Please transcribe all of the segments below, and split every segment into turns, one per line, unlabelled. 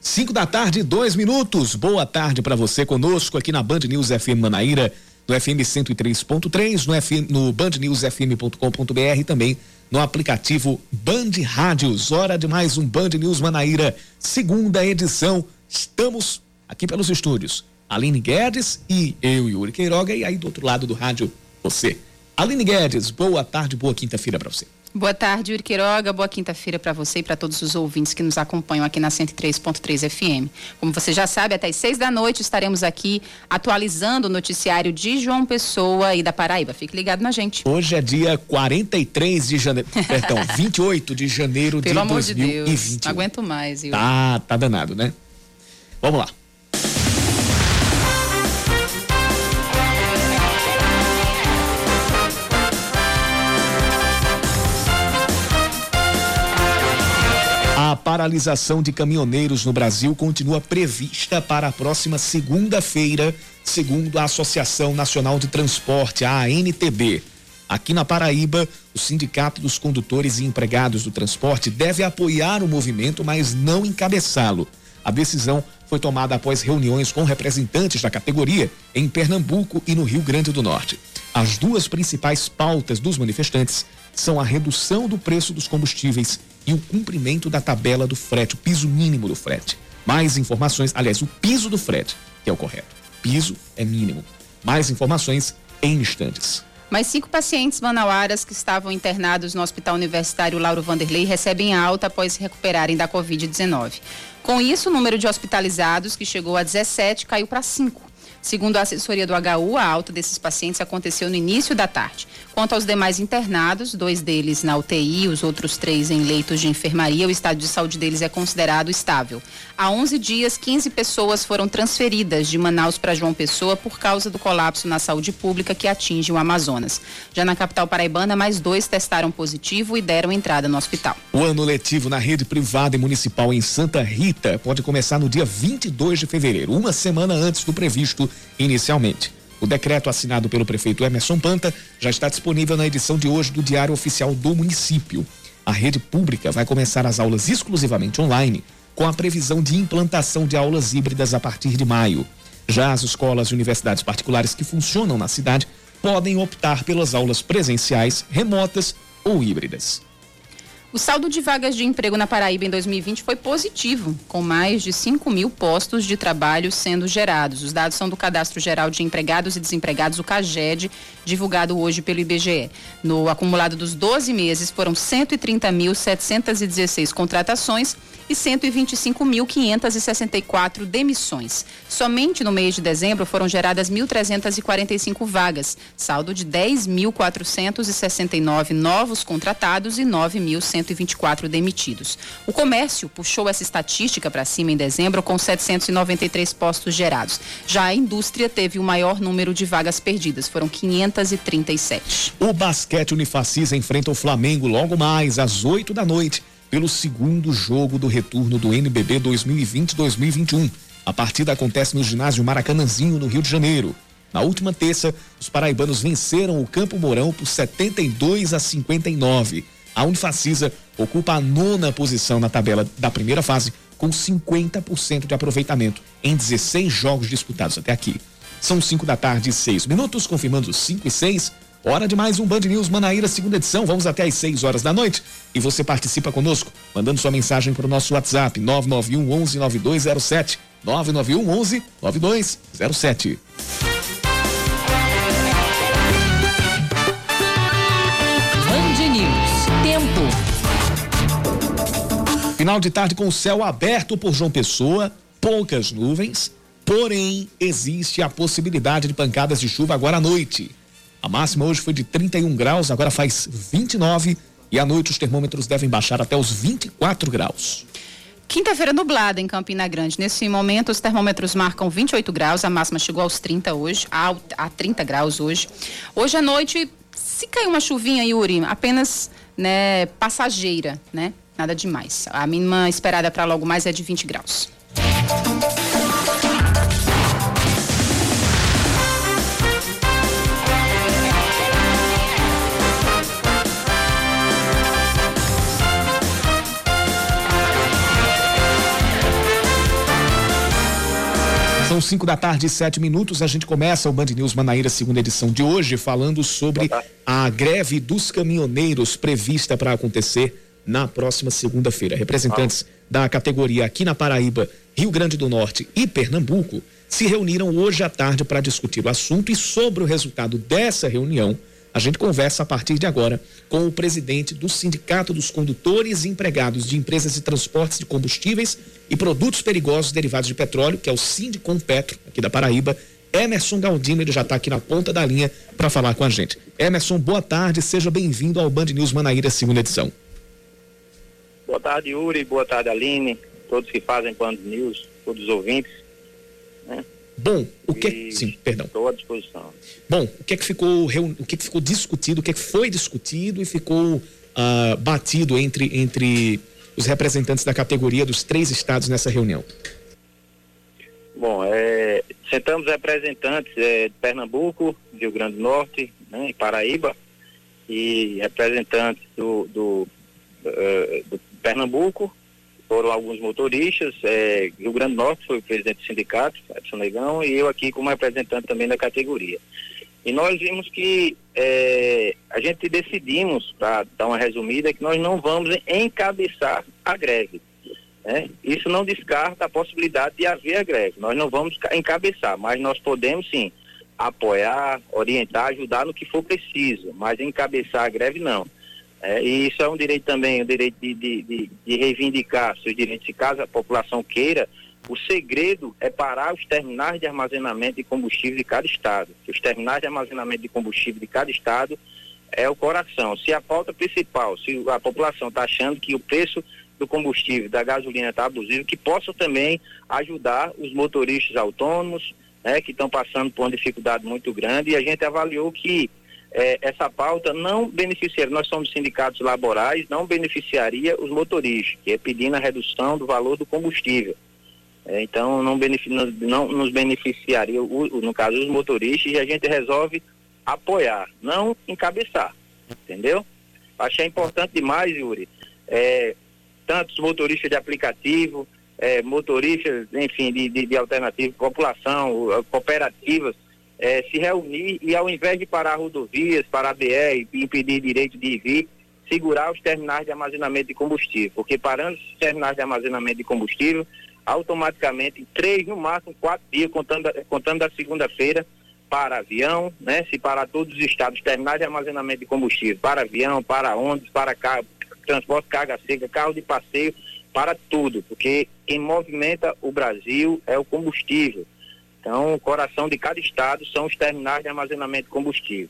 5 da tarde, dois minutos. Boa tarde para você conosco aqui na Band News FM Manaíra, no FM 103.3, no, FM, no bandnewsfm.com.br e também no aplicativo Band Rádios. Hora de mais um Band News Manaíra, segunda edição. Estamos aqui pelos estúdios. Aline Guedes e eu, Yuri Queiroga, e aí do outro lado do rádio, você. Aline Guedes, boa tarde, boa quinta-feira para você.
Boa tarde, Yuri. Boa quinta-feira para você e para todos os ouvintes que nos acompanham aqui na 103.3 FM. Como você já sabe, até às seis da noite estaremos aqui atualizando o noticiário de João Pessoa e da Paraíba. Fique ligado na gente.
Hoje é dia 43 de janeiro, perdão, 28 de janeiro
Pelo
de
amor
2021.
de Deus, não aguento mais, Yuri.
Tá, tá danado, né? Vamos lá. Paralisação de caminhoneiros no Brasil continua prevista para a próxima segunda-feira, segundo a Associação Nacional de Transporte, a ANTB. Aqui na Paraíba, o Sindicato dos Condutores e Empregados do Transporte deve apoiar o movimento, mas não encabeçá-lo. A decisão foi tomada após reuniões com representantes da categoria em Pernambuco e no Rio Grande do Norte. As duas principais pautas dos manifestantes são a redução do preço dos combustíveis e o cumprimento da tabela do frete, o piso mínimo do frete. Mais informações, aliás, o piso do frete, que é o correto. Piso é mínimo. Mais informações em instantes.
Mais cinco pacientes manauaras que estavam internados no Hospital Universitário Lauro Vanderlei recebem alta após se recuperarem da Covid-19. Com isso, o número de hospitalizados, que chegou a 17, caiu para 5. Segundo a assessoria do HU, a alta desses pacientes aconteceu no início da tarde. Quanto aos demais internados, dois deles na UTI, os outros três em leitos de enfermaria, o estado de saúde deles é considerado estável. Há 11 dias, 15 pessoas foram transferidas de Manaus para João Pessoa por causa do colapso na saúde pública que atinge o Amazonas. Já na capital paraibana, mais dois testaram positivo e deram entrada no hospital.
O ano letivo na rede privada e municipal em Santa Rita pode começar no dia 22 de fevereiro, uma semana antes do previsto inicialmente. O decreto assinado pelo prefeito Emerson Panta já está disponível na edição de hoje do Diário Oficial do Município. A rede pública vai começar as aulas exclusivamente online, com a previsão de implantação de aulas híbridas a partir de maio. Já as escolas e universidades particulares que funcionam na cidade podem optar pelas aulas presenciais, remotas ou híbridas.
O saldo de vagas de emprego na Paraíba em 2020 foi positivo, com mais de 5 mil postos de trabalho sendo gerados. Os dados são do Cadastro Geral de Empregados e Desempregados, o CAGED, divulgado hoje pelo IBGE. No acumulado dos 12 meses, foram 130.716 contratações e 125.564 demissões. Somente no mês de dezembro foram geradas 1.345 vagas, saldo de 10.469 novos contratados e 9.124 demitidos. O comércio puxou essa estatística para cima em dezembro com 793 postos gerados. Já a indústria teve o maior número de vagas perdidas, foram 537.
O basquete Unifacisa enfrenta o Flamengo logo mais às 8 da noite pelo segundo jogo do retorno do NBB 2020-2021. A partida acontece no ginásio Maracanãzinho, no Rio de Janeiro. Na última terça, os paraibanos venceram o Campo Mourão por 72 a 59. A Unifacisa ocupa a nona posição na tabela da primeira fase, com 50% de aproveitamento em 16 jogos disputados até aqui. São 5 da tarde e 6 minutos, confirmando 5 e 6. Hora de mais um Band News Manaíra, segunda edição. Vamos até às 6 horas da noite. E você participa conosco, mandando sua mensagem para o nosso WhatsApp, 991 11 9207. 991 11 9207.
Band News. Tempo.
Final de tarde com o céu aberto por João Pessoa, poucas nuvens, porém existe a possibilidade de pancadas de chuva agora à noite. A máxima hoje foi de 31 graus, agora faz 29 e à noite os termômetros devem baixar até os 24 graus.
Quinta-feira nublada em Campina Grande. Nesse momento, os termômetros marcam 28 graus, a máxima chegou aos 30 hoje, a, a 30 graus hoje. Hoje à noite, se cair uma chuvinha, Yuri, apenas né, passageira, né? Nada demais. A mínima esperada para logo mais é de 20 graus.
5 da tarde e 7 minutos. A gente começa o Band News Manaíra, segunda edição de hoje, falando sobre a greve dos caminhoneiros prevista para acontecer na próxima segunda-feira. Representantes da categoria aqui na Paraíba, Rio Grande do Norte e Pernambuco se reuniram hoje à tarde para discutir o assunto e sobre o resultado dessa reunião a gente conversa a partir de agora com o presidente do Sindicato dos Condutores e Empregados de Empresas de Transportes de Combustíveis e Produtos Perigosos Derivados de Petróleo, que é o Sindicom Petro, aqui da Paraíba, Emerson Galdino, ele já está aqui na ponta da linha para falar com a gente. Emerson, boa tarde, seja bem-vindo ao Band News Manaíra, segunda edição.
Boa tarde, Yuri, boa tarde, Aline, todos que fazem Band News, todos os ouvintes.
Né? Bom, o que sim, perdão.
Estou à disposição.
Bom, o que é que ficou o que, é que ficou discutido, o que, é que foi discutido e ficou uh, batido entre entre os representantes da categoria dos três estados nessa reunião?
Bom, é, sentamos representantes é, de Pernambuco, Rio Grande do Norte, né, Paraíba e representantes do, do, uh, do Pernambuco, foram alguns motoristas, é, Rio Grande do Norte foi o presidente do sindicato, Edson Negão, e eu aqui como representante também da categoria. E nós vimos que é, a gente decidimos, para dar uma resumida, que nós não vamos encabeçar a greve. Né? Isso não descarta a possibilidade de haver a greve. Nós não vamos encabeçar, mas nós podemos sim apoiar, orientar, ajudar no que for preciso, mas encabeçar a greve não. É, e isso é um direito também, o um direito de, de, de, de, reivindicar seus direitos, se caso a população queira. O segredo é parar os terminais de armazenamento de combustível de cada estado. Os terminais de armazenamento de combustível de cada estado é o coração. Se a pauta principal, se a população está achando que o preço do combustível, da gasolina está abusivo, que possam também ajudar os motoristas autônomos, né, que estão passando por uma dificuldade muito grande, e a gente avaliou que é, essa pauta não beneficiaria, nós somos sindicatos laborais, não beneficiaria os motoristas, que é pedindo a redução do valor do combustível. É, então não, não, nos beneficiaria, o, no caso, os motoristas, e a gente resolve apoiar, não encabeçar, entendeu? Achei importante demais, Yuri, é, tantos motoristas de aplicativo, é, motoristas, enfim, de, de, de alternativa, população, cooperativas, é, se reunir e ao invés de parar rodovias, parar BR impedir direito de ir vir, segurar os terminais de armazenamento de combustível, porque parando os terminais de armazenamento de combustível, automaticamente três, no máximo quatro dias, contando, contando da segunda-feira, para avião, né? Se parar todos os estados, terminais de armazenamento de combustível, para avião, para ônibus, para carro, transporte carga seca, carro de passeio, para tudo, porque quem movimenta o Brasil é o combustível. Então, o coração de cada estado são os terminais de armazenamento de combustível.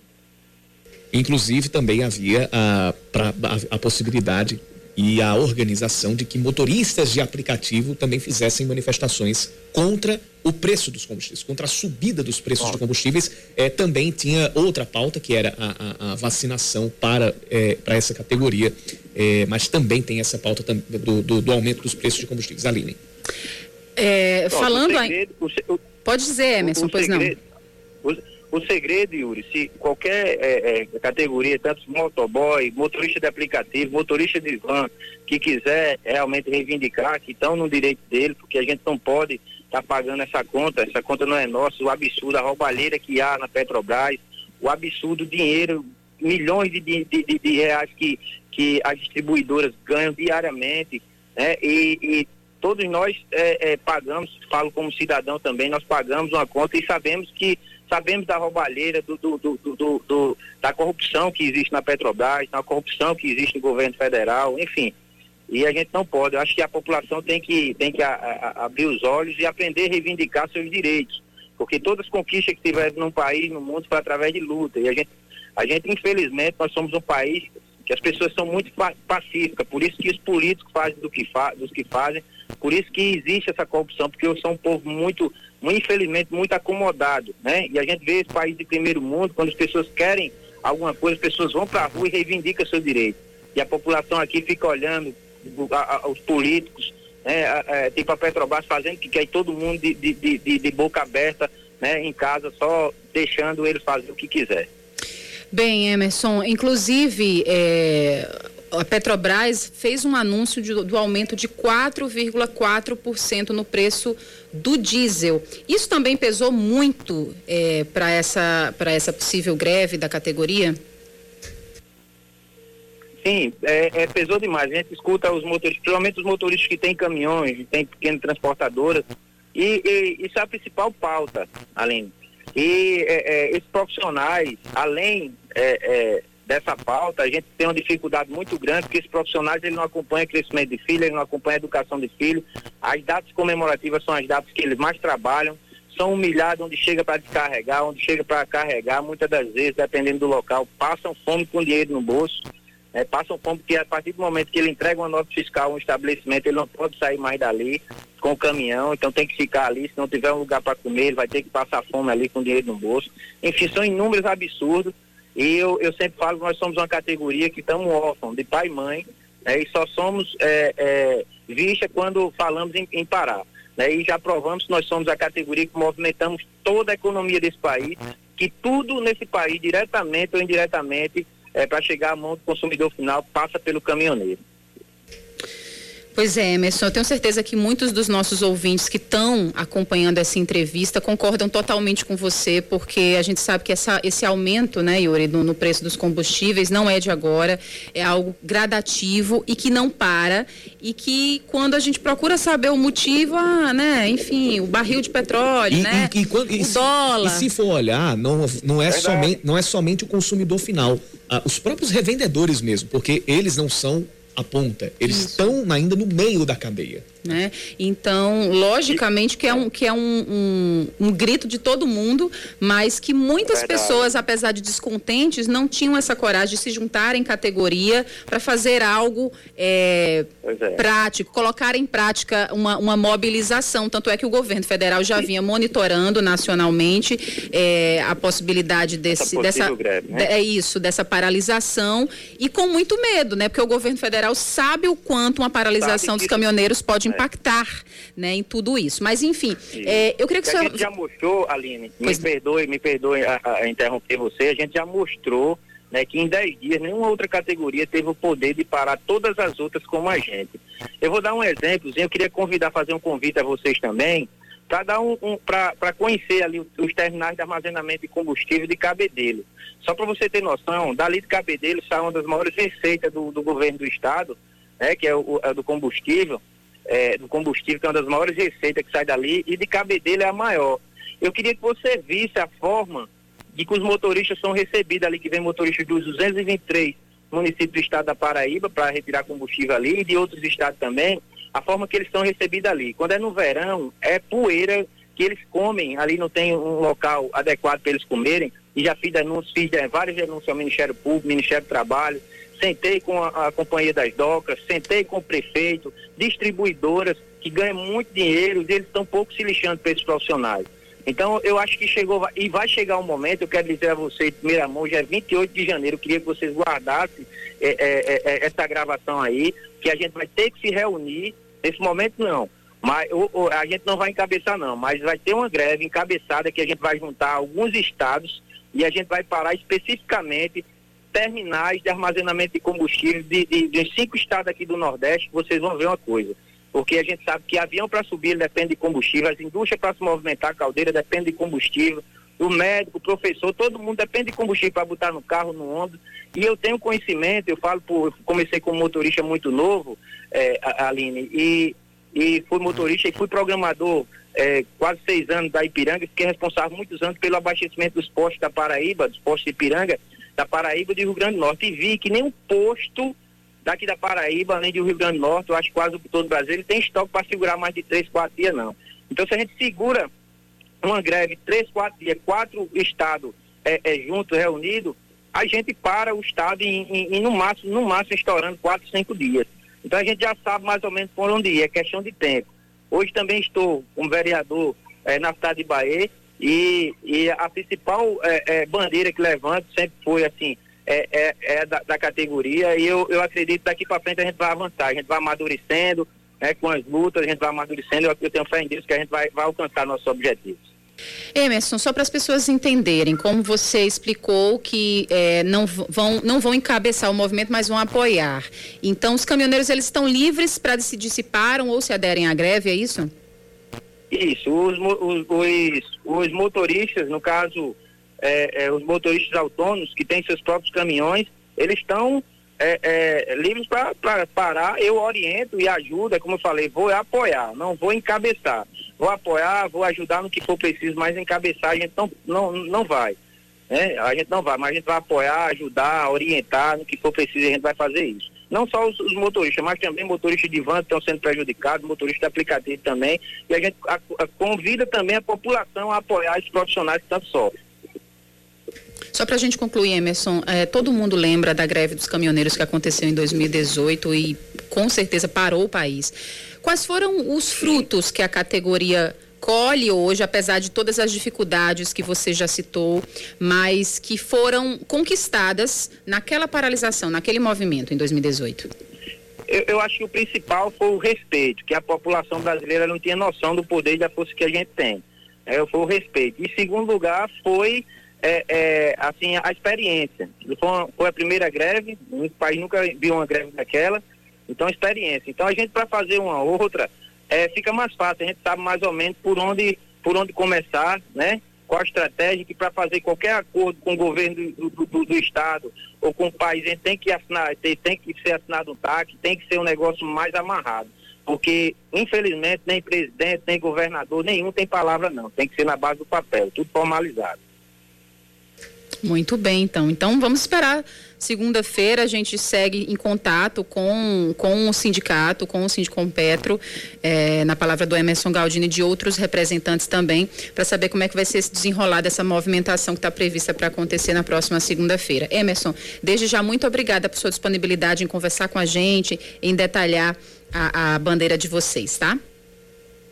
Inclusive, também havia a, pra, a, a possibilidade e a organização de que motoristas de aplicativo também fizessem manifestações contra o preço dos combustíveis, contra a subida dos preços de combustíveis. É, também tinha outra pauta, que era a, a, a vacinação para, é, para essa categoria, é, mas também tem essa pauta do, do, do, aumento dos preços de combustíveis. Aline.
É, falando. O segredo, o, Pode dizer, Emerson, o, o pois segredo,
não. O, segredo, Yuri, se qualquer é, é, categoria, tanto motoboy, motorista de aplicativo, motorista de van, que quiser realmente reivindicar, que estão no direito dele, porque a gente não pode estar tá pagando essa conta, essa conta não é nossa, o absurdo, a roubalheira que há na Petrobras, o absurdo dinheiro, milhões de, de, de, de reais que, que as distribuidoras ganham diariamente, né? E, e todos nós é, é, pagamos, falo como cidadão também, nós pagamos uma conta e sabemos que sabemos da roubalheira, do, do, do, do, da corrupção que existe na Petrobras, da corrupção que existe no governo federal, enfim. E a gente não pode. Eu acho que a população tem que, tem que a, a, abrir os olhos e aprender a reivindicar seus direitos. Porque todas as conquistas que tiveram no país, no mundo, foi através de luta. E a gente, a gente, infelizmente, nós somos um país que as pessoas são muito pacíficas, por isso que os políticos fazem do que, fa dos que fazem, por isso que existe essa corrupção, porque eu sou um povo muito, infelizmente, muito acomodado, né? E a gente vê esse país de primeiro mundo, quando as pessoas querem alguma coisa, as pessoas vão para a rua e reivindicam seu direito. E a população aqui fica olhando os políticos, né? A, tipo a Petrobras fazendo que quer todo mundo de, de, de, de boca aberta, né? Em casa, só deixando ele fazer o que quiser.
Bem, Emerson, inclusive é, a Petrobras fez um anúncio de, do aumento de 4,4% no preço do diesel. Isso também pesou muito é, para essa, essa possível greve da categoria?
Sim, é, é, pesou demais. A gente escuta os motoristas, principalmente os motoristas que têm caminhões, têm pequenas transportadoras, e, e, isso é a principal pauta, Aline. E é, é, esses profissionais, além é, é, dessa pauta, a gente tem uma dificuldade muito grande, porque esses profissionais ele não acompanham crescimento de filho, ele não acompanha educação de filho. As datas comemorativas são as datas que eles mais trabalham, são humilhados onde chega para descarregar, onde chega para carregar, muitas das vezes, dependendo do local, passam fome com dinheiro no bolso é, passam fome porque a partir do momento que ele entrega uma nota fiscal a um estabelecimento, ele não pode sair mais dali com o caminhão, então tem que ficar ali, se não tiver um lugar para comer, ele vai ter que passar fome ali com dinheiro no bolso. Enfim, são inúmeros absurdos e eu, eu sempre falo que nós somos uma categoria que estamos órfãos de pai e mãe né, e só somos é, é, vista quando falamos em, em parar. Né, e já provamos que nós somos a categoria que movimentamos toda a economia desse país, que tudo nesse país, diretamente ou indiretamente, é, para chegar à mão do consumidor final passa pelo caminhoneiro.
Pois é, Emerson, eu tenho certeza que muitos dos nossos ouvintes que estão acompanhando essa entrevista concordam totalmente com você, porque a gente sabe que essa, esse aumento, né, Yuri, no, no, preço dos combustíveis não é de agora, é algo gradativo e que não para, e que quando a gente procura saber o motivo, ah, né, enfim, o barril de petróleo, e, né,
e, e, quando, o dólar. E se for olhar, não, não, é, somente, não é somente o consumidor final, ah, os próprios revendedores mesmo, porque eles não são a ponta. Eles Isso. estão ainda no meio da cadeia.
Né? Então, logicamente que é, um, que é um, um, um grito de todo mundo, mas que muitas pessoas, apesar de descontentes, não tinham essa coragem de se juntar em categoria para fazer algo é, é. prático, colocar em prática uma, uma mobilização. Tanto é que o governo federal já vinha monitorando nacionalmente é, a possibilidade desse, dessa greve, né? é isso, dessa paralisação e com muito medo, né? Porque o governo federal sabe o quanto uma paralisação dos caminhoneiros pode é. impactar né, em tudo isso. Mas, enfim, é, eu queria que
o senhor... A gente já mostrou, Aline, pois me perdoe, me perdoe a, a, interromper você, a gente já mostrou né, que em 10 dias nenhuma outra categoria teve o poder de parar todas as outras como a gente. Eu vou dar um exemplo, eu queria convidar, fazer um convite a vocês também, para dar um, um para conhecer ali os terminais de armazenamento de combustível de Cabedelo. Só para você ter noção, dali de Cabedelo sai uma das maiores receitas do, do governo do estado, né, que é o, é do combustível é, do combustível, que é uma das maiores receitas que sai dali, e de Cabedelo é a maior. Eu queria que você visse a forma de que os motoristas são recebidos ali, que vem motoristas dos 223 municípios do estado da Paraíba para retirar combustível ali e de outros estados também, a forma que eles são recebidos ali. Quando é no verão, é poeira que eles comem, ali não tem um local adequado para eles comerem, e já fiz denúncias, fiz várias denúncias ao Ministério Público, Ministério do Trabalho, sentei com a, a, Companhia das Docas, sentei com o prefeito, distribuidoras que ganham muito dinheiro e eles estão pouco se lixando para esses profissionais. Então, eu acho que chegou, e vai chegar um momento, eu quero dizer a vocês, primeira mão, já é 28 de janeiro, eu queria que vocês guardassem é, é, é, é, essa gravação aí, que a gente vai ter que se reunir, nesse momento não, mas o, o, a gente não vai encabeçar não, mas vai ter uma greve encabeçada que a gente vai juntar alguns estados e a gente vai parar especificamente terminais de armazenamento de combustível de, de, de cinco estados aqui do Nordeste, vocês vão ver uma coisa. Porque a gente sabe que avião para subir depende de combustível, as indústrias para se movimentar, a caldeira depende de combustível, o médico, o professor, todo mundo depende de combustível para botar no carro, no ombro. E eu tenho conhecimento, eu falo por, eu comecei como motorista muito novo, é, Aline, e, e fui motorista e fui programador é, quase seis anos da Ipiranga, fiquei responsável muitos anos pelo abastecimento dos postos da Paraíba, dos postos de Ipiranga, da Paraíba e do Rio Grande do Norte. E vi que nenhum posto daqui da Paraíba, além do Rio Grande do Norte, eu acho quase todo o Brasil, ele tem estoque para segurar mais de três, quatro dias, não. Então, se a gente segura uma greve três, quatro dias, quatro estados é, é, juntos, reunidos, a gente para o estado em, em, em, no máximo, no máximo estourando quatro, cinco dias. Então a gente já sabe mais ou menos por onde ir, é questão de tempo. Hoje também estou como vereador é, na cidade de Bahia e, e a principal é, bandeira que levanto sempre foi assim, é, é, é da, da, categoria e eu, eu acredito que daqui para frente a gente vai avançar, a gente vai amadurecendo, né, com as lutas, a gente vai amadurecendo, eu, eu tenho fé em Deus que a gente vai, vai alcançar nossos objetivos.
Emerson, só para as pessoas entenderem, como você explicou que é, não, vão, não vão encabeçar o movimento, mas vão apoiar. Então, os caminhoneiros eles estão livres para se param ou se aderem à greve, é isso?
Isso. Os, os, os, os motoristas, no caso, é, é, os motoristas autônomos que têm seus próprios caminhões, eles estão é, é, livres para parar, eu oriento e ajudo, é como eu falei, vou apoiar, não vou encabeçar. Vou apoiar, vou ajudar no que for preciso, mas encabeçar a gente não, não, não vai. Né? A gente não vai, mas a gente vai apoiar, ajudar, orientar no que for preciso, a gente vai fazer isso. Não só os, os motoristas, mas também motoristas de van estão sendo prejudicados, motoristas de aplicativo também, e a gente a, a, convida também a população a apoiar esses profissionais que tanto sofrem.
Só para a gente concluir, Emerson, é, todo mundo lembra da greve dos caminhoneiros que aconteceu em 2018 e com certeza parou o país. Quais foram os frutos que a categoria colhe hoje, apesar de todas as dificuldades que você já citou, mas que foram conquistadas naquela paralisação, naquele movimento em 2018?
Eu, eu, acho que o principal foi o respeito, que a população brasileira não tinha noção do poder e da força que a gente tem. É, foi o respeito. E segundo lugar foi é, é, assim, a experiência. Foi, foi, a primeira greve, o país nunca viu uma greve daquela, então experiência. Então a gente para fazer uma outra, é, fica mais fácil, a gente sabe mais ou menos por onde, por onde começar, né? Qual a estratégia que para fazer qualquer acordo com o governo do, do, do, do, estado ou com o país, a gente tem que assinar, tem, tem que ser assinado um TAC, tem que ser um negócio mais amarrado. Porque, infelizmente, nem presidente, nem governador, nenhum tem palavra não. Tem que ser na base do papel, tudo formalizado.
Muito bem, então. Então vamos esperar. Segunda-feira a gente segue em contato com, com o sindicato, com o Sindicom Petro, é, na palavra do Emerson Galdini e de outros representantes também, para saber como é que vai ser se desenrolar dessa movimentação que está prevista para acontecer na próxima segunda-feira. Emerson, desde já muito obrigada por sua disponibilidade em conversar com a gente, em detalhar a, a bandeira de vocês, tá?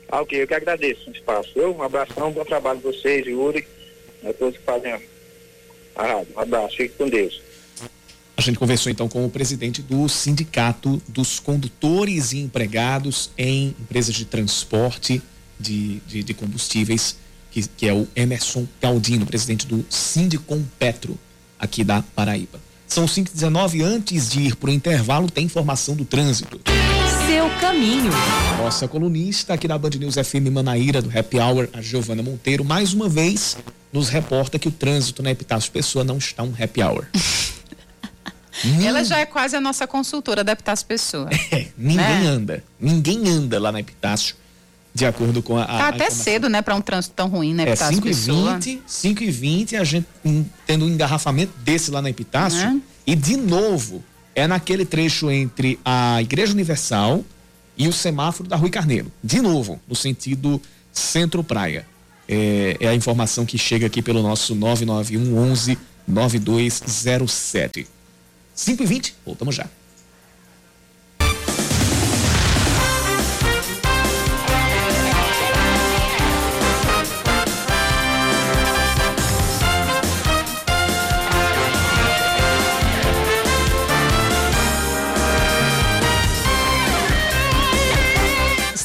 Ah, ok, eu que agradeço o espaço. Eu, um abração, bom trabalho vocês, Yuri, a todos que fazem ah, um abraço, fique com Deus.
A gente conversou então com o presidente do Sindicato dos Condutores e Empregados em Empresas de Transporte de, de, de Combustíveis, que, que, é o Emerson Caldino, presidente do Sindicom Petro, aqui da Paraíba. São 5h19, antes de ir para o intervalo, tem informação do trânsito.
Seu caminho.
Nossa colunista aqui da Band News FM Manaíra, do Happy Hour, a Giovana Monteiro, mais uma vez nos reporta que o trânsito na Epitácio Pessoa não está um happy hour.
Ela já é quase a nossa consultora da Epitácio Pessoa.
É, ninguém né? anda. Ninguém anda lá na Epitácio, de acordo com a.
Tá
a
até cedo, né, para um trânsito tão ruim na
Epitácio
é, 5
Pessoa. 20, 5 e 20 a gente um, tendo um engarrafamento desse lá na Epitácio. Né? E de novo, é naquele trecho entre a Igreja Universal e o semáforo da Rui Carneiro. De novo, no sentido centro-praia. É, é, a informação que chega aqui pelo nosso 991 11 9207. 5 e 20 voltamos já.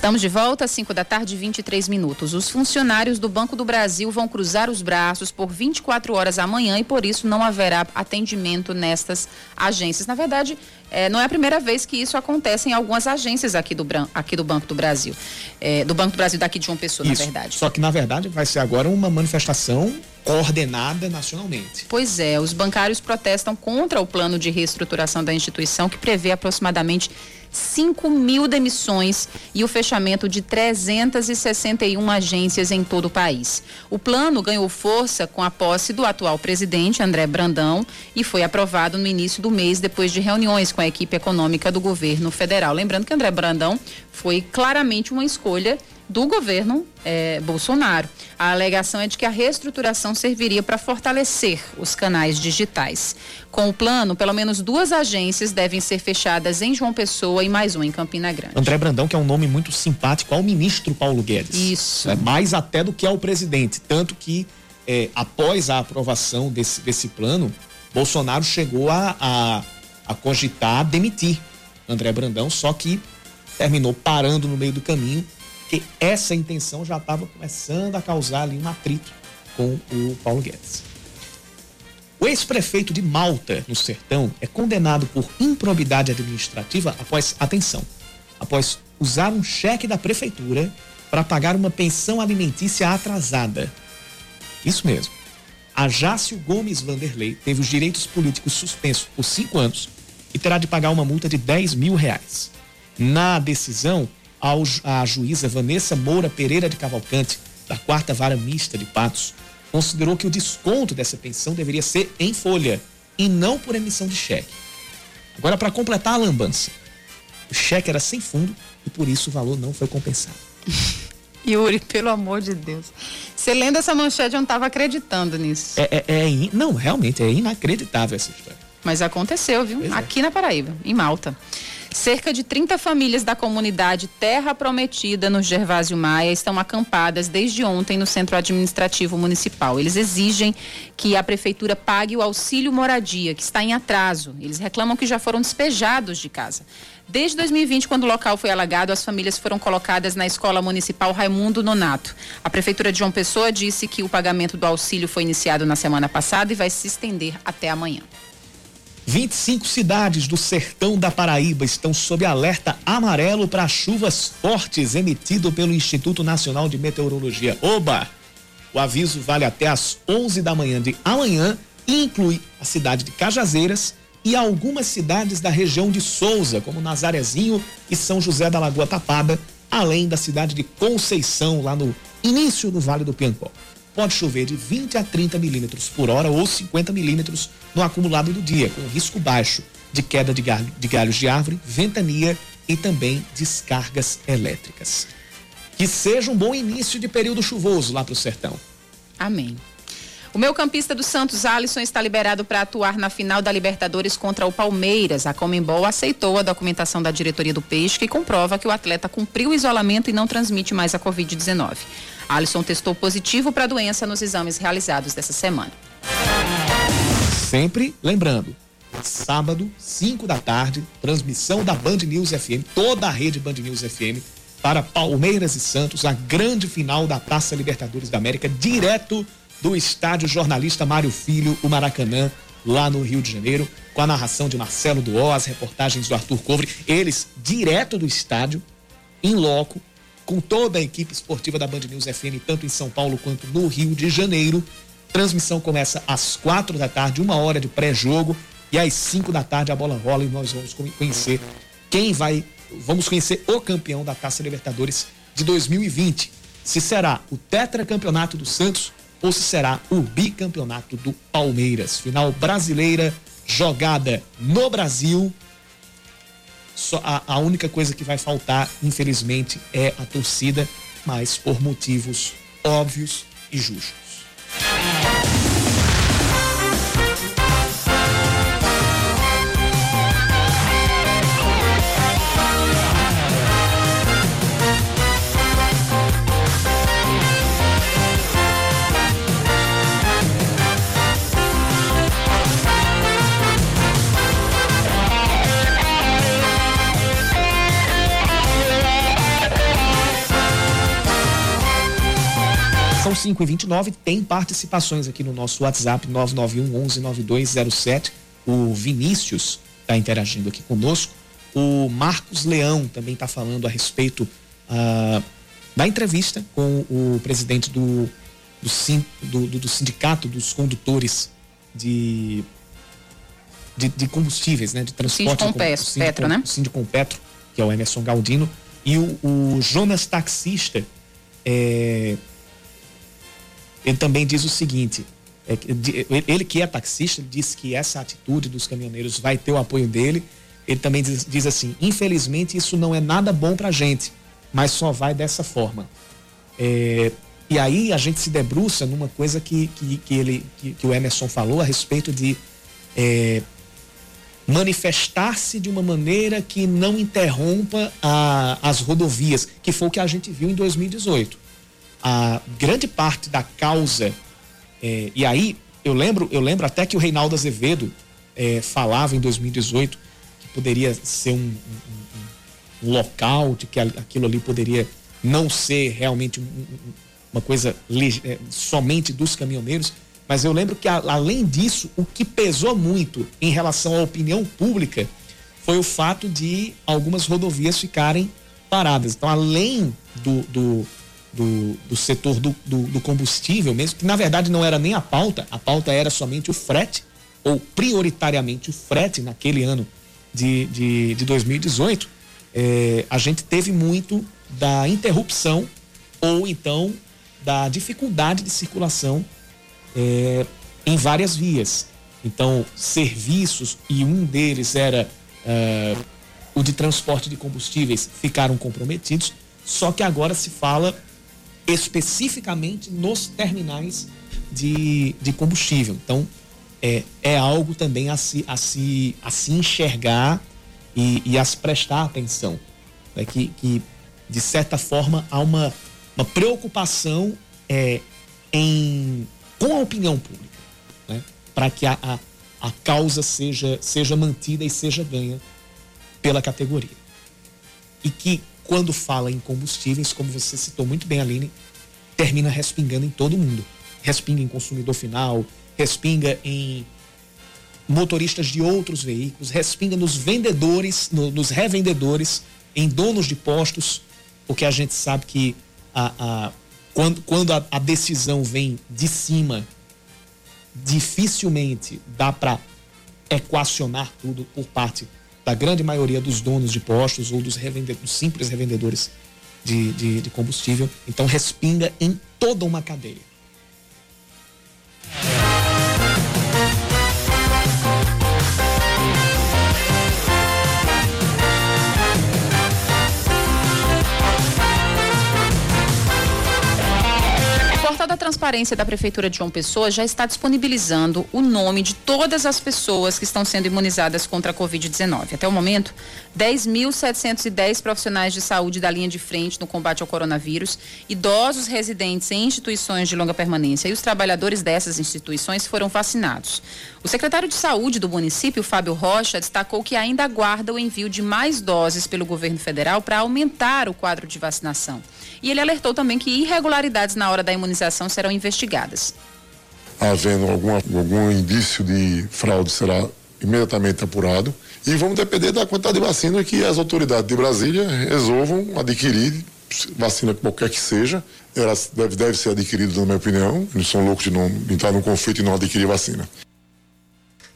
Estamos de volta às 5 da tarde, 23 minutos. Os funcionários do Banco do Brasil vão cruzar os braços por 24 horas amanhã e por isso não haverá atendimento nestas agências. Na verdade, é, não é a primeira vez que isso acontece em algumas agências aqui do, aqui do Banco do Brasil. É, do Banco do Brasil daqui de João Pessoa, isso. na verdade.
Só que, na verdade, vai ser agora uma manifestação coordenada nacionalmente.
Pois é, os bancários protestam contra o plano de reestruturação da instituição que prevê aproximadamente 5 mil demissões e o fechamento de 361 agências em todo o país. O plano ganhou força com a posse do atual presidente, André Brandão, e foi aprovado no início do mês, depois de reuniões com a equipe econômica do governo federal. Lembrando que André Brandão foi claramente uma escolha do governo eh, Bolsonaro. A alegação é de que a reestruturação serviria para fortalecer os canais digitais. Com o plano, pelo menos duas agências devem ser fechadas em João Pessoa e mais uma em Campina Grande.
André Brandão, que é um nome muito simpático ao ministro Paulo Guedes.
Isso.
É, mais até do que ao presidente. Tanto que, eh, após a aprovação desse, desse plano, Bolsonaro chegou a, a, a cogitar demitir André Brandão, só que terminou parando no meio do caminho porque essa intenção já estava começando a causar ali um atrito com o Paulo Guedes. O ex-prefeito de Malta, no Sertão, é condenado por improbidade administrativa após, atenção, após usar um cheque da prefeitura para pagar uma pensão alimentícia atrasada. Isso mesmo. Ajácio Gomes Vanderlei teve os direitos políticos suspensos por cinco anos e terá de pagar uma multa de 10 mil reais. Na decisão, a juíza Vanessa Moura Pereira de Cavalcante, da quarta vara mista de Patos, considerou que o desconto dessa pensão deveria ser em folha e não por emissão de cheque. Agora, para completar a lambança, o cheque era sem fundo e por isso o valor não foi compensado.
Yuri, pelo amor de Deus. Você lendo essa manchete, eu não estava acreditando nisso.
É, é, é in... Não, realmente, é inacreditável essa história.
Mas aconteceu, viu? É. Aqui na Paraíba, em Malta. Cerca de 30 famílias da comunidade Terra Prometida, no Gervásio Maia, estão acampadas desde ontem no Centro Administrativo Municipal. Eles exigem que a Prefeitura pague o auxílio moradia, que está em atraso. Eles reclamam que já foram despejados de casa. Desde 2020, quando o local foi alagado, as famílias foram colocadas na Escola Municipal Raimundo Nonato. A Prefeitura de João Pessoa disse que o pagamento do auxílio foi iniciado na semana passada e vai se estender até amanhã.
25 cidades do sertão da Paraíba estão sob alerta amarelo para chuvas fortes emitido pelo Instituto Nacional de Meteorologia. Oba! O aviso vale até às 11 da manhã de amanhã e inclui a cidade de Cajazeiras e algumas cidades da região de Souza, como Nazarezinho e São José da Lagoa Tapada, além da cidade de Conceição, lá no início do Vale do Piancó pode chover de 20 a 30 milímetros por hora ou 50 milímetros no acumulado do dia, com risco baixo de queda de, galho, de galhos de árvore, ventania e também descargas elétricas. Que seja um bom início de período chuvoso lá para o sertão.
Amém. O meu campista do Santos, Alisson, está liberado para atuar na final da Libertadores contra o Palmeiras. A Comembol aceitou a documentação da diretoria do Peixe, que comprova que o atleta cumpriu o isolamento e não transmite mais a Covid-19. Alisson testou positivo para a doença nos exames realizados dessa semana.
Sempre lembrando, sábado, 5 da tarde, transmissão da Band News FM, toda a rede Band News FM, para Palmeiras e Santos, a grande final da Taça Libertadores da América, direto do estádio jornalista Mário Filho, o Maracanã, lá no Rio de Janeiro, com a narração de Marcelo Duó, reportagens do Arthur Covre, eles direto do estádio, em loco, com toda a equipe esportiva da Band News FM, tanto em São Paulo quanto no Rio de Janeiro. Transmissão começa às quatro da tarde, uma hora de pré-jogo, e às cinco da tarde a bola rola e nós vamos conhecer quem vai, vamos conhecer o campeão da Taça Libertadores de 2020. Se será o tetracampeonato do Santos ou se será o bicampeonato do Palmeiras. Final brasileira jogada no Brasil só a, a única coisa que vai faltar, infelizmente, é a torcida, mas por motivos óbvios e justos. São 5 e 29 tem participações aqui no nosso WhatsApp 991 11 9207. O Vinícius está interagindo aqui conosco. O Marcos Leão também está falando a respeito uh, da entrevista com o presidente do, do, do, do sindicato dos condutores de, de, de, combustíveis, né? De transporte.
Sindicom Petro, Petro, né?
Sindicom Petro, que é o Emerson Galdino. E o, o Jonas Taxista é, ele também diz o seguinte: é, ele que é taxista disse que essa atitude dos caminhoneiros vai ter o apoio dele. Ele também diz, diz assim: infelizmente isso não é nada bom para a gente, mas só vai dessa forma. É, e aí a gente se debruça numa coisa que, que, que ele, que, que, o Emerson falou a respeito de é, manifestar-se de uma maneira que não interrompa a, as rodovias, que foi o que a gente viu em 2018 a grande parte da causa, é, e aí eu lembro, eu lembro até que o Reinaldo Azevedo é, falava em 2018 que poderia ser um, um, um, local, de que aquilo ali poderia não ser realmente uma coisa é, somente dos caminhoneiros, mas eu lembro que, além disso, o que pesou muito em relação à opinião pública foi o fato de algumas rodovias ficarem paradas. Então, além do, do, do, do setor do, do, do, combustível mesmo, que na verdade não era nem a pauta, a pauta era somente o frete, ou prioritariamente o frete naquele ano de, de, de 2018, é, a gente teve muito da interrupção ou então da dificuldade de circulação é, em várias vias. Então, serviços, e um deles era é, o de transporte de combustíveis, ficaram comprometidos, só que agora se fala especificamente nos terminais de, de combustível. Então, é, é algo também a se, a se, a se enxergar e, e a se prestar atenção. Né? Que, que, de certa forma, há uma, uma preocupação é, em, com a opinião pública, né? para que a, a, a causa seja, seja mantida e seja ganha pela categoria. E que, quando fala em combustíveis, como você citou muito bem, Aline, termina respingando em todo mundo. Respinga em consumidor final, respinga em motoristas de outros veículos, respinga nos vendedores, no, nos revendedores, em donos de postos, porque a gente sabe que a, a quando, quando a, a decisão vem de cima, dificilmente dá para equacionar tudo por parte da grande maioria dos donos de postos ou dos, revendedores, simples revendedores de, de, de combustível. Então respinga em toda uma cadeia.
Transparência da Prefeitura de João Pessoa já está disponibilizando o nome de todas as pessoas que estão sendo imunizadas contra a Covid-19. Até o momento, 10.710 profissionais de saúde da linha de frente no combate ao coronavírus, idosos residentes em instituições de longa permanência e os trabalhadores dessas instituições foram vacinados. O secretário de Saúde do município, Fábio Rocha, destacou que ainda aguarda o envio de mais doses pelo governo federal para aumentar o quadro de vacinação. E ele alertou também que irregularidades na hora da imunização serão investigadas.
Havendo alguma, algum indício de fraude, será imediatamente apurado. E vamos depender da quantidade de vacina que as autoridades de Brasília resolvam adquirir, vacina qualquer que seja. Ela deve, deve ser adquirida, na minha opinião. Eles são loucos de, não, entrar num conflito e não adquirir vacina.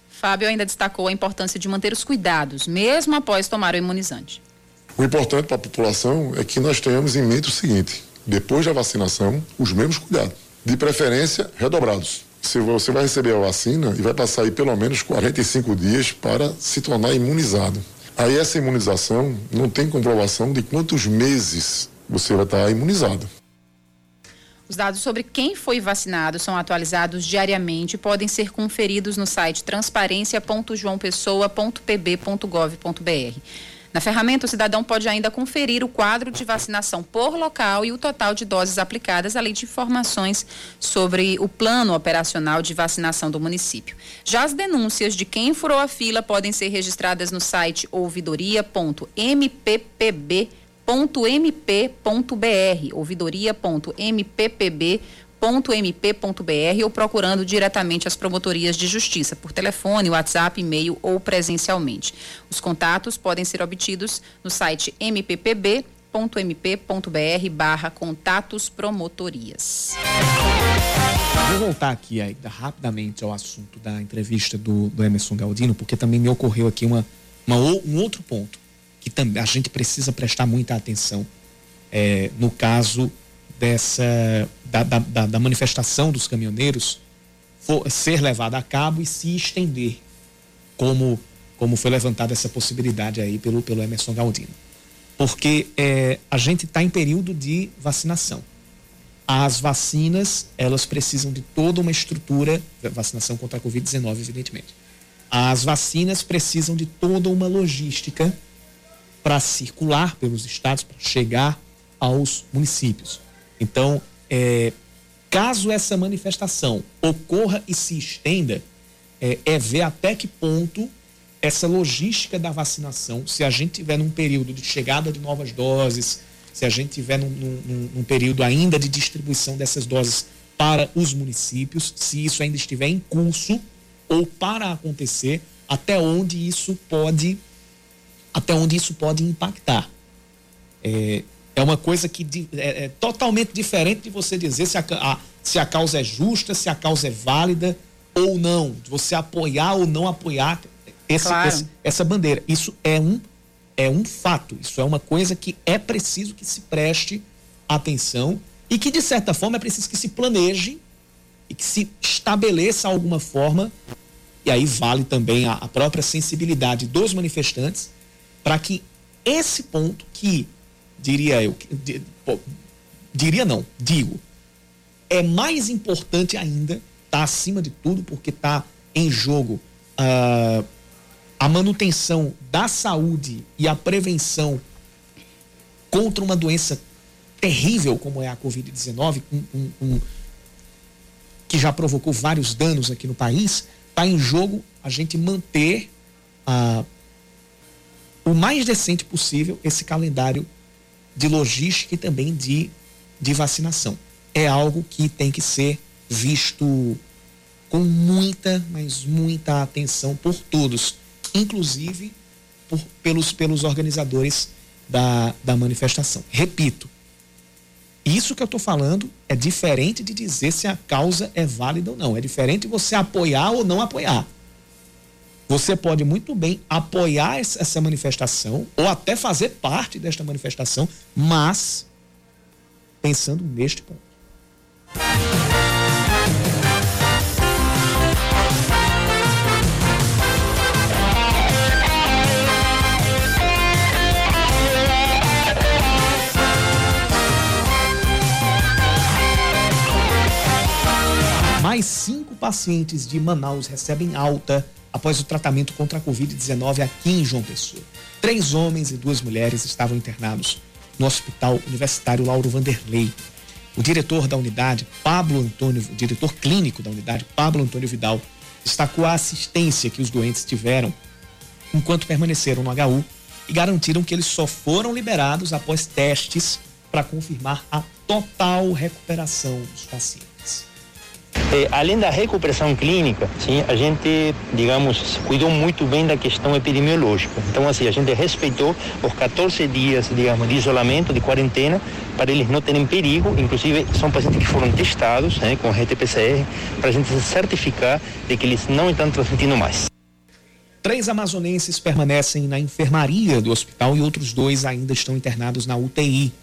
Fábio ainda destacou a importância de manter os cuidados, mesmo após tomar o imunizante.
O importante para a população é que nós tenhamos em mente o seguinte: depois da vacinação, os mesmos cuidados, de preferência redobrados. Se você vai receber a vacina e vai passar aí pelo menos 45 dias para se tornar imunizado. Aí essa imunização não tem comprovação de quantos meses você vai estar imunizado.
Os dados sobre quem foi vacinado são atualizados diariamente e podem ser conferidos no site transparência.joaopessoa.pb.gov.br. Na ferramenta, o cidadão pode ainda conferir o quadro de vacinação por local e o total de doses aplicadas, além de informações sobre o plano operacional de vacinação do município. Já as denúncias de quem furou a fila podem ser registradas no site ouvidoria.mppb.mp.br, ouvidoria.mppb.br .mp.br ou procurando diretamente as promotorias de justiça por telefone, WhatsApp, e-mail ou presencialmente. Os contatos podem ser obtidos no site mppb.mp.br barra contatos promotorias.
Vou voltar aqui ainda rapidamente ao assunto da entrevista do, do Emerson Galdino, porque também me ocorreu aqui uma, uma, um outro ponto que também a gente precisa prestar muita atenção é, no caso dessa da, da, da manifestação dos caminhoneiros for, ser levada a cabo e se estender, como, como foi levantada essa possibilidade aí pelo, pelo Emerson Galdino. Porque é, a gente está em período de vacinação. As vacinas, elas precisam de toda uma estrutura, vacinação contra a Covid-19, evidentemente. As vacinas precisam de toda uma logística para circular pelos estados, para chegar aos municípios. Então, é, caso essa manifestação ocorra e se estenda, é, é, ver até que ponto essa logística da vacinação, se a gente tiver num período de chegada de novas doses, se a gente tiver num, num, num período ainda de distribuição dessas doses para os municípios, se isso ainda estiver em curso ou para acontecer, até onde isso pode, até onde isso pode impactar. É, é uma coisa que é, é, totalmente diferente de você dizer se a, a, se a causa é justa, se a causa é válida ou não, de você apoiar ou não apoiar esse, claro. esse, essa bandeira. Isso é um é um fato. Isso é uma coisa que é preciso que se preste atenção e que, de certa forma, é preciso que se planeje e que se estabeleça alguma forma, e aí vale também a, a própria sensibilidade dos manifestantes, para que esse ponto que, diria eu, diria não, digo, é mais importante ainda, está acima de tudo, porque está em jogo. Uh, a manutenção da saúde e a prevenção contra uma doença terrível como é a Covid-19, um, um, um, que já provocou vários danos aqui no país, está em jogo a gente manter ah, o mais decente possível esse calendário de logística e também de, de vacinação. É algo que tem que ser visto com muita, mas muita atenção por todos inclusive por, pelos, pelos organizadores da, da manifestação. Repito, isso que eu estou falando é diferente de dizer se a causa é válida ou não. É diferente você apoiar ou não apoiar. Você pode muito bem apoiar essa manifestação ou até fazer parte desta manifestação, mas pensando neste ponto. Mais cinco pacientes de Manaus recebem alta após o tratamento contra a Covid-19 aqui em João Pessoa. Três homens e duas mulheres estavam internados no Hospital Universitário Lauro Vanderlei. O diretor da unidade, Pablo Antônio, o diretor clínico da unidade, Pablo Antônio Vidal, destacou a assistência que os doentes tiveram enquanto permaneceram no HU e garantiram que eles só foram liberados após testes para confirmar a total recuperação dos pacientes.
É, além da recuperação clínica, sim, a gente, digamos, cuidou muito bem da questão epidemiológica. Então, assim, a gente respeitou os 14 dias, digamos, de isolamento, de quarentena, para eles não terem perigo. Inclusive, são pacientes que foram testados né, com RT-PCR, para a gente certificar de que eles não estão transmitindo mais.
Três amazonenses permanecem na enfermaria do hospital e outros dois ainda estão internados na UTI.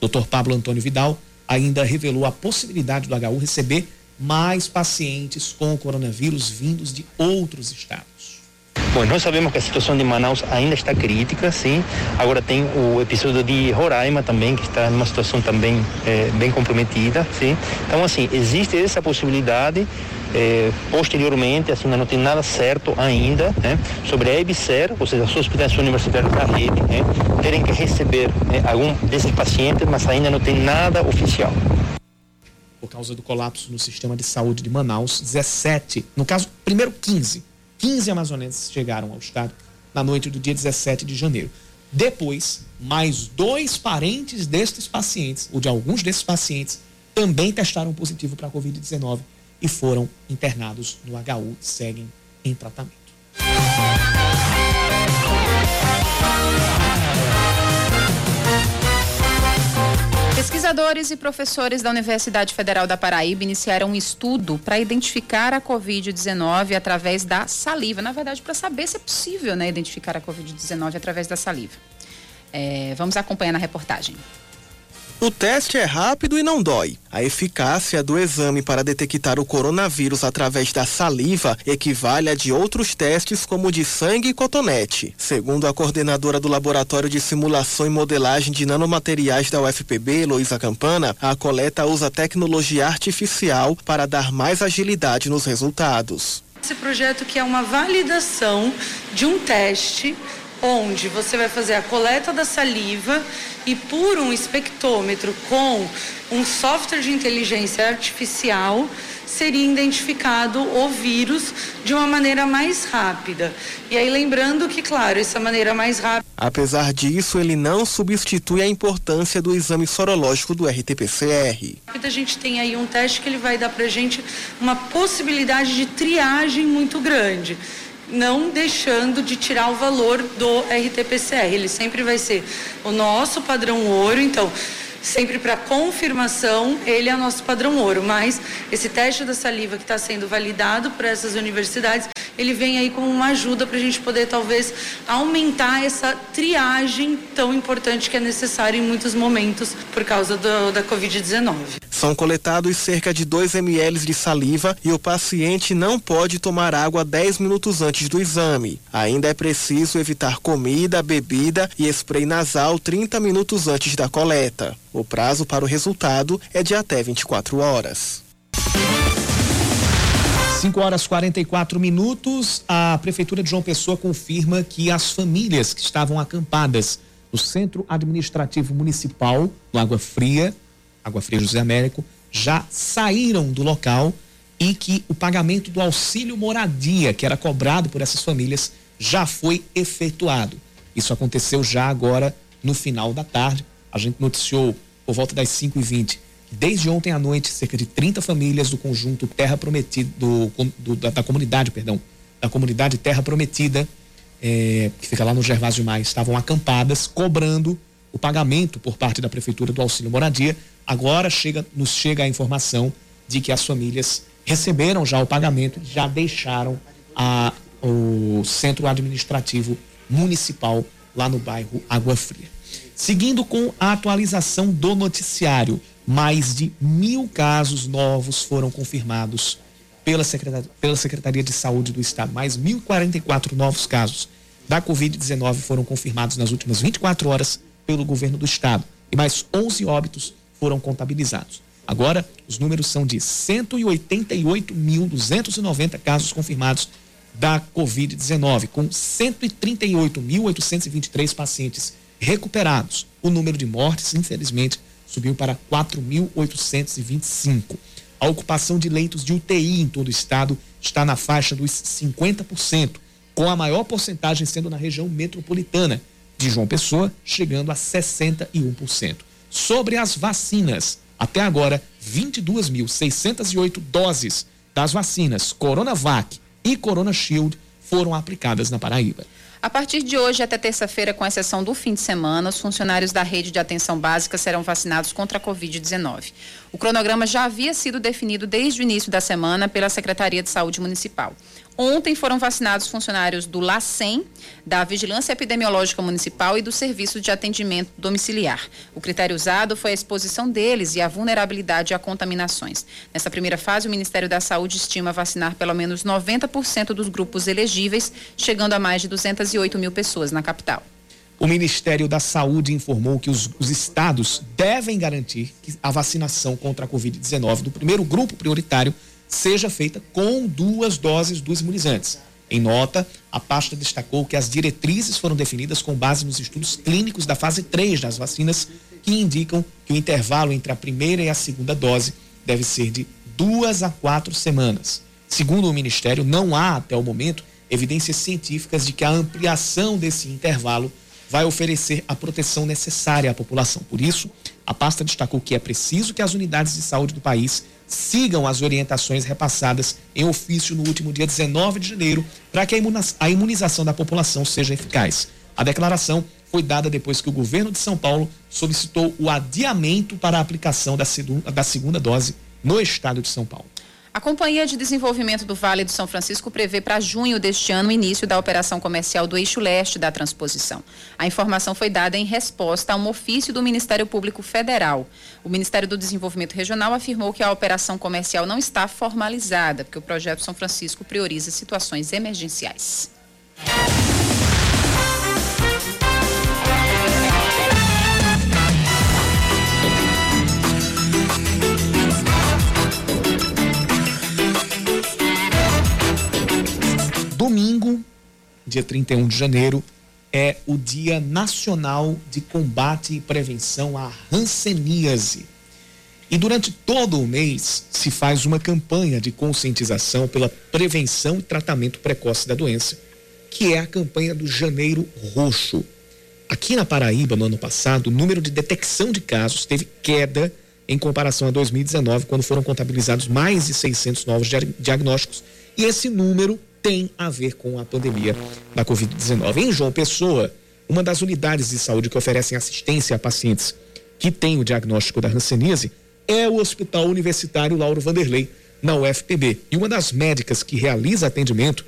Dr. Pablo Antônio Vidal ainda revelou a possibilidade do HU receber mais pacientes com coronavírus vindos de outros estados.
Bom, nós sabemos que a situação de Manaus ainda está crítica, sim. Agora tem o episódio de Roraima também, que está numa situação também é, bem comprometida, sim. Então, assim, existe essa possibilidade. É, posteriormente, assim, não tem nada certo ainda né, sobre a EBSER, ou seja, as hospitais universitárias da rede, né, terem que receber né, algum desses pacientes, mas ainda não tem nada oficial
por causa do colapso no sistema de saúde de Manaus. 17, no caso, primeiro 15. 15 amazonenses chegaram ao estado na noite do dia 17 de janeiro. Depois, mais dois parentes destes pacientes, ou de alguns desses pacientes, também testaram positivo para a Covid-19 e foram internados no HU seguem em tratamento.
Pesquisadores e professores da Universidade Federal da Paraíba iniciaram um estudo para identificar a Covid-19 através da saliva. Na verdade, para saber se é possível né, identificar a Covid-19 através da saliva. É, vamos acompanhar na reportagem.
O teste é rápido e não dói. A eficácia do exame para detectar o coronavírus através da saliva equivale a de outros testes como de sangue e cotonete. Segundo a coordenadora do Laboratório de Simulação e Modelagem de Nanomateriais da UFPB, Luísa Campana, a coleta usa tecnologia artificial para dar mais agilidade nos resultados.
Esse projeto que é uma validação de um teste onde você vai fazer a coleta da saliva e por um espectrômetro com um software de inteligência artificial seria identificado o vírus de uma maneira mais rápida. E aí lembrando que, claro, essa maneira mais rápida.
Apesar disso, ele não substitui a importância do exame sorológico do RT-PCR.
A gente tem aí um teste que ele vai dar para gente uma possibilidade de triagem muito grande não deixando de tirar o valor do RT-PCR. Ele sempre vai ser o nosso padrão ouro, então sempre para confirmação, ele é nosso padrão ouro, mas esse teste da saliva que está sendo validado por essas universidades, ele vem aí como uma ajuda para a gente poder talvez aumentar essa triagem tão importante que é necessária em muitos momentos por causa do, da Covid-19.
São coletados cerca de 2 ml de saliva e o paciente não pode tomar água 10 minutos antes do exame. Ainda é preciso evitar comida, bebida e spray nasal 30 minutos antes da coleta. O prazo para o resultado é de até 24 horas.
5 horas 44 minutos. A Prefeitura de João Pessoa confirma que as famílias que estavam acampadas no Centro Administrativo Municipal, no Água Fria, Água Fria José Américo, já saíram do local e que o pagamento do auxílio moradia, que era cobrado por essas famílias, já foi efetuado. Isso aconteceu já agora no final da tarde. A gente noticiou por volta das 5h20 desde ontem à noite, cerca de 30 famílias do conjunto Terra Prometida, do, do, da, da, comunidade, perdão, da comunidade Terra Prometida, é, que fica lá no Gervásio Mais, estavam acampadas, cobrando o pagamento por parte da Prefeitura do Auxílio Moradia. Agora chega, nos chega a informação de que as famílias receberam já o pagamento, já deixaram a, o centro administrativo municipal lá no bairro Água Fria. Seguindo com a atualização do noticiário, mais de mil casos novos foram confirmados pela Secretaria, pela Secretaria de Saúde do Estado. Mais 1.044 novos casos da Covid-19 foram confirmados nas últimas 24 horas pelo governo do Estado. E mais 11 óbitos foram contabilizados. Agora, os números são de 188.290 casos confirmados da Covid-19, com 138.823 pacientes recuperados. O número de mortes, infelizmente, subiu para 4.825. A ocupação de leitos de UTI em todo o estado está na faixa dos 50%, com a maior porcentagem sendo na região metropolitana de João Pessoa, chegando a 61%. Sobre as vacinas, até agora, 22.608 doses das vacinas Coronavac e Corona Shield foram aplicadas na Paraíba.
A partir de hoje até terça-feira, com exceção do fim de semana, os funcionários da rede de atenção básica serão vacinados contra a Covid-19. O cronograma já havia sido definido desde o início da semana pela Secretaria de Saúde Municipal. Ontem foram vacinados funcionários do LACEN, da Vigilância Epidemiológica Municipal e do Serviço de Atendimento Domiciliar. O critério usado foi a exposição deles e a vulnerabilidade a contaminações. Nessa primeira fase, o Ministério da Saúde estima vacinar pelo menos 90% dos grupos elegíveis, chegando a mais de 208 mil pessoas na capital.
O Ministério da Saúde informou que os, os estados devem garantir a vacinação contra a Covid-19 do primeiro grupo prioritário seja feita com duas doses dos imunizantes. Em nota, a pasta destacou que as diretrizes foram definidas com base nos estudos clínicos da fase 3 das vacinas, que indicam que o intervalo entre a primeira e a segunda dose deve ser de duas a quatro semanas. Segundo o Ministério, não há, até o momento, evidências científicas de que a ampliação desse intervalo vai oferecer a proteção necessária à população. Por isso, a pasta destacou que é preciso que as unidades de saúde do país sigam as orientações repassadas em ofício no último dia 19 de janeiro para que a imunização da população seja eficaz. A declaração foi dada depois que o governo de São Paulo solicitou o adiamento para a aplicação da segunda, da segunda dose no estado de São Paulo.
A Companhia de Desenvolvimento do Vale do São Francisco prevê para junho deste ano o início da operação comercial do eixo leste da transposição. A informação foi dada em resposta a um ofício do Ministério Público Federal. O Ministério do Desenvolvimento Regional afirmou que a operação comercial não está formalizada, porque o projeto São Francisco prioriza situações emergenciais.
Domingo, dia 31 de janeiro, é o Dia Nacional de Combate e Prevenção à Hanseníase. E durante todo o mês se faz uma campanha de conscientização pela prevenção e tratamento precoce da doença, que é a campanha do Janeiro Roxo. Aqui na Paraíba, no ano passado, o número de detecção de casos teve queda em comparação a 2019, quando foram contabilizados mais de 600 novos diagnósticos. E esse número tem a ver com a pandemia da Covid-19. Em João Pessoa, uma das unidades de saúde que oferecem assistência a pacientes que têm o diagnóstico da hanseníase é o Hospital Universitário Lauro Vanderlei, na UFPB. E uma das médicas que realiza atendimento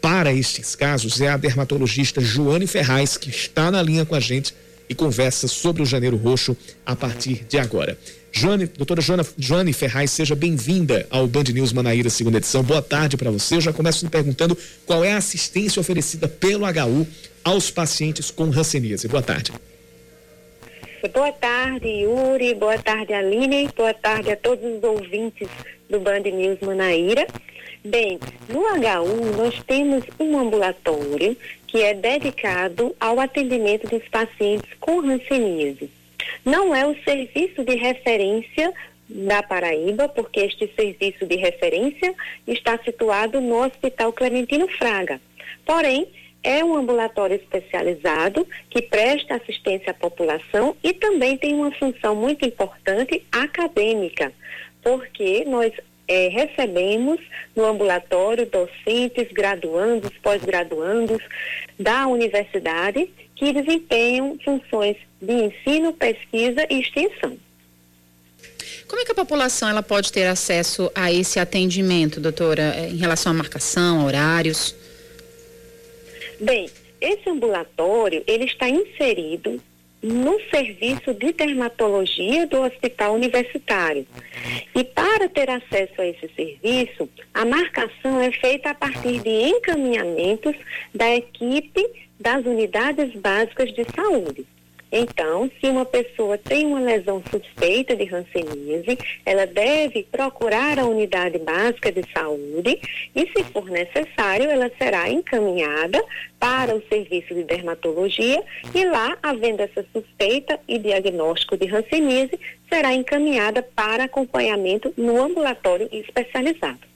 para estes casos é a dermatologista Joane Ferraz, que está na linha com a gente e conversa sobre o Janeiro Roxo a partir de agora. Joane, doutora Joana, Joane Ferraz, seja bem-vinda ao Band News Manaíra, segunda edição. Boa tarde para você. Eu já começo me perguntando qual é a assistência oferecida pelo HU aos pacientes com hanseníase. Boa tarde.
Boa tarde, Yuri. Boa tarde, Aline. Boa tarde a todos os ouvintes do Band News Manaíra. Bem, no HU nós temos um ambulatório que é dedicado ao atendimento dos pacientes com hanseníase. Não é o serviço de referência da Paraíba, porque este serviço de referência está situado no Hospital Clementino Fraga. Porém, é um ambulatório especializado que presta assistência à população e também tem uma função muito importante acadêmica, porque nós é, recebemos no ambulatório docentes, graduandos, pós-graduandos da universidade que desempenham funções de ensino, pesquisa e extensão.
Como é que a população ela pode ter acesso a esse atendimento, doutora, em relação à marcação, horários?
Bem, esse ambulatório ele está inserido no serviço de dermatologia do Hospital Universitário. E para ter acesso a esse serviço, a marcação é feita a partir de encaminhamentos da equipe das unidades básicas de saúde. Então, se uma pessoa tem uma lesão suspeita de hanseníase, ela deve procurar a unidade básica de saúde e, se for necessário, ela será encaminhada para o serviço de dermatologia e lá, havendo essa suspeita e diagnóstico de hanseníase, será encaminhada para acompanhamento no ambulatório especializado.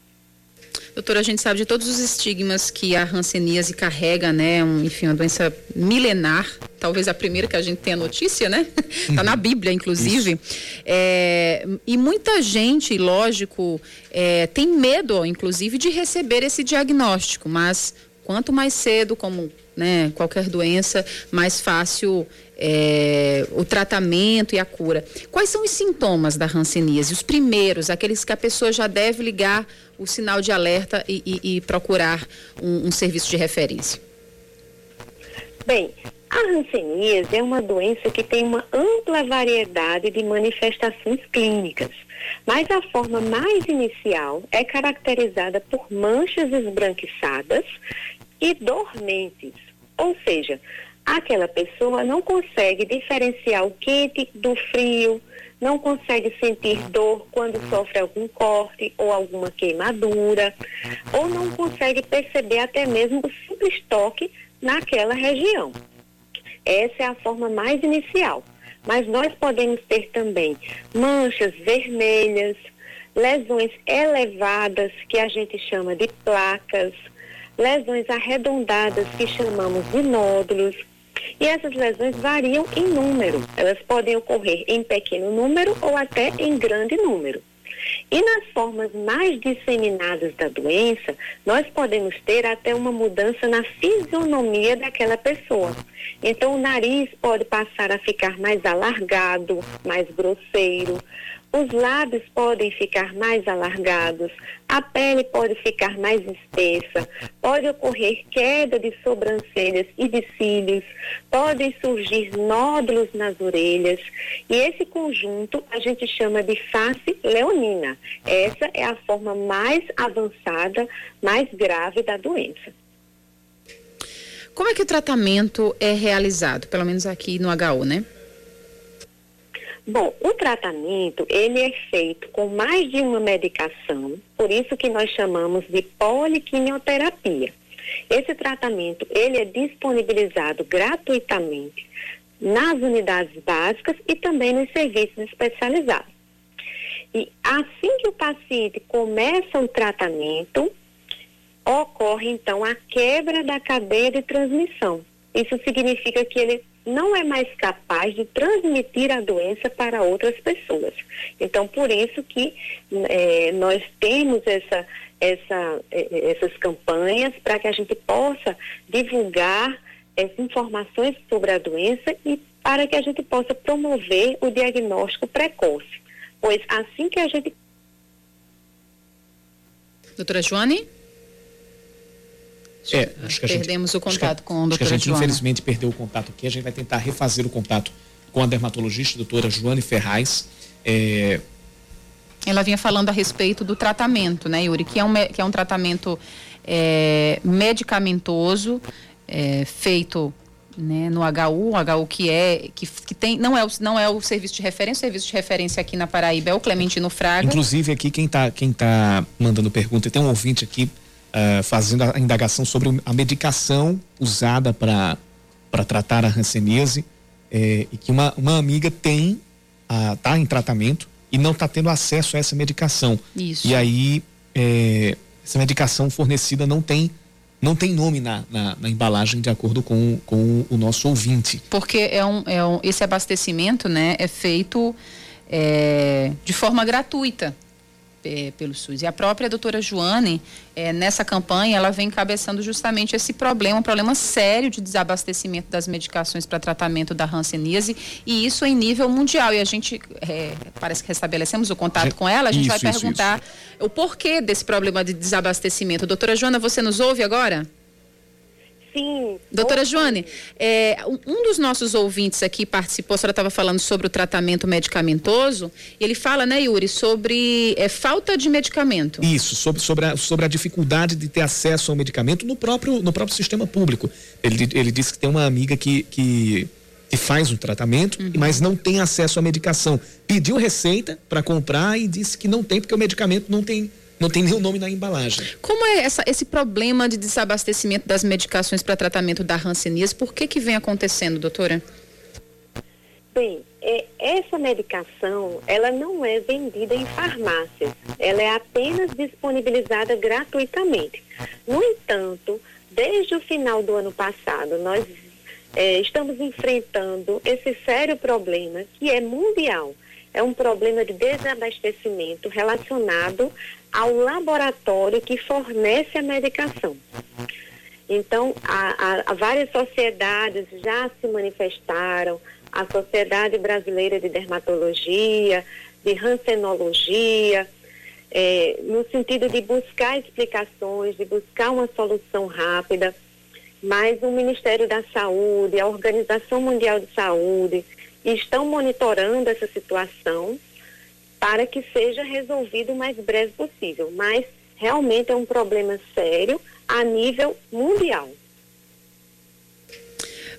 Doutora, a gente sabe de todos os estigmas que a hanseníase carrega, né? Um, enfim, uma doença milenar, talvez a primeira que a gente tenha notícia, né? Está na Bíblia, inclusive. É, e muita gente, lógico, é, tem medo, inclusive, de receber esse diagnóstico, mas quanto mais cedo, como né, qualquer doença, mais fácil é, o tratamento e a cura. Quais são os sintomas da hanseníase? Os primeiros, aqueles que a pessoa já deve ligar o sinal de alerta e, e, e procurar um, um serviço de referência.
Bem, a hanseníase é uma doença que tem uma ampla variedade de manifestações clínicas, mas a forma mais inicial é caracterizada por manchas esbranquiçadas e dormentes, ou seja, aquela pessoa não consegue diferenciar o quente do frio, não consegue sentir dor quando sofre algum corte ou alguma queimadura, ou não consegue perceber até mesmo o simples toque naquela região. Essa é a forma mais inicial. Mas nós podemos ter também manchas vermelhas, lesões elevadas, que a gente chama de placas, lesões arredondadas, que chamamos de nódulos, e essas lesões variam em número. Elas podem ocorrer em pequeno número ou até em grande número. E nas formas mais disseminadas da doença, nós podemos ter até uma mudança na fisionomia daquela pessoa. Então, o nariz pode passar a ficar mais alargado, mais grosseiro, os lábios podem ficar mais alargados, a pele pode ficar mais espessa, pode ocorrer queda de sobrancelhas e de cílios, podem surgir nódulos nas orelhas. E esse conjunto a gente chama de face leonina. Essa é a forma mais avançada, mais grave da doença.
Como é que o tratamento é realizado, pelo menos aqui no HU, né?
Bom, o tratamento, ele é feito com mais de uma medicação, por isso que nós chamamos de poliquimioterapia. Esse tratamento, ele é disponibilizado gratuitamente nas unidades básicas e também nos serviços especializados. E assim que o paciente começa o tratamento, ocorre então a quebra da cadeia de transmissão. Isso significa que ele não é mais capaz de transmitir a doença para outras pessoas. Então, por isso que é, nós temos essa, essa, é, essas campanhas para que a gente possa divulgar essas informações sobre a doença e para que a gente possa promover o diagnóstico precoce. Pois assim que a gente.
Doutora Joane?
É, acho que
Perdemos
gente,
o contato
que,
com a
Acho que a gente,
Joana.
infelizmente, perdeu o contato aqui. A gente vai tentar refazer o contato com a dermatologista, doutora Joane Ferraz. É...
Ela vinha falando a respeito do tratamento, né, Yuri? Que é um, que é um tratamento é, medicamentoso, é, feito né, no HU, o HU que é que, que tem não é o, não é o serviço de referência, o serviço de referência aqui na Paraíba é o Clementino Fraga.
Inclusive aqui quem está quem tá mandando pergunta, tem um ouvinte aqui uh, fazendo a indagação sobre a medicação usada para tratar a hanseníase é, e que uma, uma amiga tem está uh, em tratamento e não está tendo acesso a essa medicação.
Isso.
E aí é, essa medicação fornecida não tem não tem nome na, na, na, embalagem de acordo com, com o nosso ouvinte.
Porque é um, é um, esse abastecimento né, é feito é, de forma gratuita é, pelo SUS. E a própria doutora Joane, é, nessa campanha, ela vem encabeçando justamente esse problema, um problema sério de desabastecimento das medicações para tratamento da hanseníase, e isso em nível mundial. E a gente, é, parece que restabelecemos o contato com ela, a gente isso, vai perguntar isso, isso. o porquê desse problema de desabastecimento. Doutora Joana, você nos ouve agora?
Sim.
Doutora Joane, é, um dos nossos ouvintes aqui participou, a senhora estava falando sobre o tratamento medicamentoso, e ele fala, né, Yuri, sobre é, falta de medicamento.
Isso, sobre, sobre, a, sobre a dificuldade de ter acesso ao medicamento no próprio, no próprio sistema público. Ele, ele disse que tem uma amiga que, que, que faz o tratamento, uhum. mas não tem acesso à medicação. Pediu receita para comprar e disse que não tem, porque o medicamento não tem não tem nenhum nome na embalagem.
Como é essa, esse problema de desabastecimento das medicações para tratamento da hanseníase? Por que que vem acontecendo, doutora?
Bem, é, essa medicação, ela não é vendida em farmácias. Ela é apenas disponibilizada gratuitamente. No entanto, desde o final do ano passado, nós é, estamos enfrentando esse sério problema que é mundial. É um problema de desabastecimento relacionado ao laboratório que fornece a medicação. Então, há, há, várias sociedades já se manifestaram, a Sociedade Brasileira de Dermatologia, de Rancenologia, é, no sentido de buscar explicações, de buscar uma solução rápida, mas o Ministério da Saúde, a Organização Mundial de Saúde, estão monitorando essa situação para que seja resolvido o mais breve possível. Mas realmente é um problema sério a nível mundial.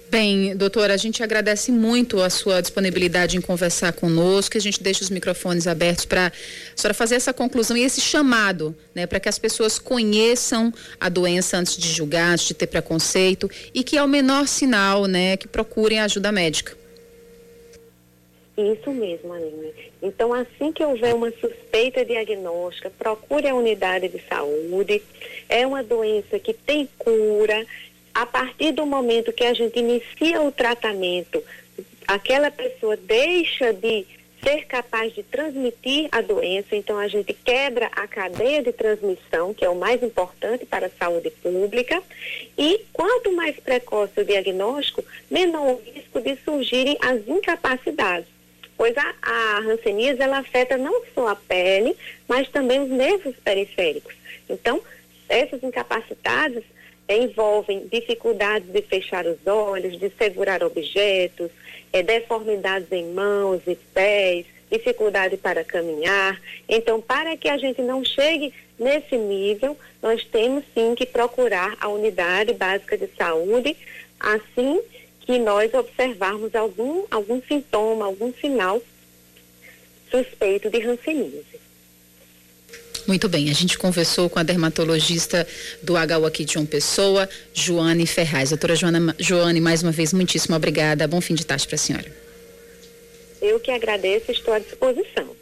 Bem, doutora, a gente agradece muito a sua disponibilidade em conversar conosco, a gente deixa os microfones abertos para a senhora fazer essa conclusão e esse chamado, né, para que as pessoas conheçam a doença antes de julgar, antes de ter preconceito e que ao menor sinal, né, que procurem ajuda médica.
Isso mesmo, Aline. Então, assim que houver uma suspeita diagnóstica, procure a unidade de saúde. É uma doença que tem cura. A partir do momento que a gente inicia o tratamento, aquela pessoa deixa de ser capaz de transmitir a doença, então a gente quebra a cadeia de transmissão, que é o mais importante para a saúde pública, e quanto mais precoce o diagnóstico, menor o risco de surgirem as incapacidades pois a, a hanseníase ela afeta não só a pele, mas também os nervos periféricos. Então, essas incapacidades envolvem dificuldades de fechar os olhos, de segurar objetos, é, deformidades em mãos e pés, dificuldade para caminhar. Então, para que a gente não chegue nesse nível, nós temos sim que procurar a unidade básica de saúde, assim que nós observarmos algum, algum sintoma, algum sinal suspeito de hanseníase.
Muito bem, a gente conversou com a dermatologista do HU aqui de João Pessoa, Joane Ferraz. Doutora Joana, Joane, mais uma vez, muitíssimo obrigada. Bom fim de tarde para a senhora.
Eu que agradeço, estou à disposição.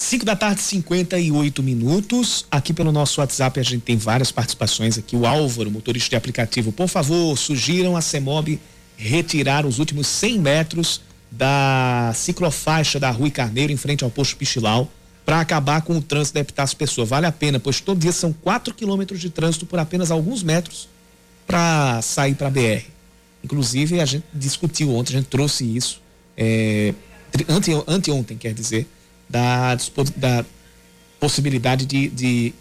5 da tarde, 58 minutos. Aqui pelo nosso WhatsApp a gente tem várias participações aqui. O Álvaro, motorista de aplicativo, por favor, sugiram a CEMOB retirar os últimos 100 metros da ciclofaixa da Rui Carneiro em frente ao posto Pichilau para acabar com o trânsito da Epitácio Pessoa. Vale a pena, pois todo dia são 4 quilômetros de trânsito por apenas alguns metros para sair para a BR. Inclusive, a gente discutiu ontem, a gente trouxe isso, é, ante, anteontem, quer dizer, da, da possibilidade de, de,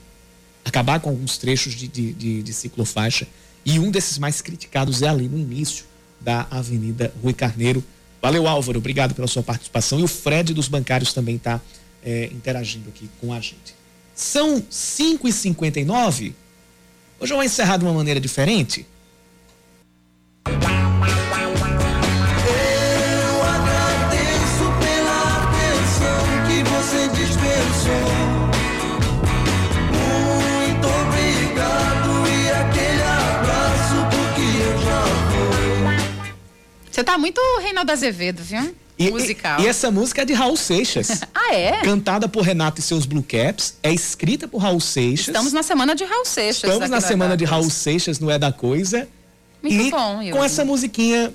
acabar com alguns trechos de, de, de, ciclofaixa. E um desses mais criticados é ali no início da Avenida Rui Carneiro. Valeu, Álvaro, obrigado pela sua participação. E o Fred dos Bancários também está é, interagindo aqui com a gente. São 5h59. Hoje eu vou encerrar de uma maneira diferente.
Você tá muito Reinaldo Azevedo, viu?
E,
Musical.
E, e, essa música é de Raul Seixas.
ah, é?
Cantada por Renato e seus Blue Caps. É escrita por Raul Seixas.
Estamos na semana de Raul Seixas.
Estamos na semana de Raul Seixas, não é da coisa.
Muito
e
bom, Yuri.
Com essa musiquinha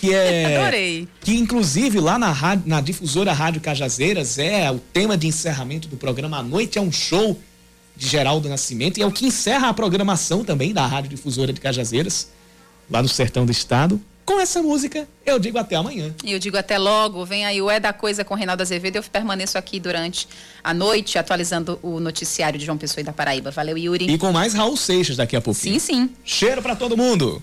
que é.
Adorei.
Que inclusive lá na, rádio, na difusora Rádio Cajazeiras é o tema de encerramento do programa. A noite é um show de Geraldo Nascimento e é o que encerra a programação também da Rádio Difusora de Cajazeiras, lá no sertão do estado. Com essa música, eu digo até amanhã.
E eu digo até logo. Vem aí o É da Coisa com Reinaldo Azevedo. Eu permaneço aqui durante a noite, atualizando o noticiário de João Pessoa e da Paraíba. Valeu, Yuri.
E com mais Raul Seixas daqui a pouquinho.
Sim, sim.
Cheiro para todo mundo.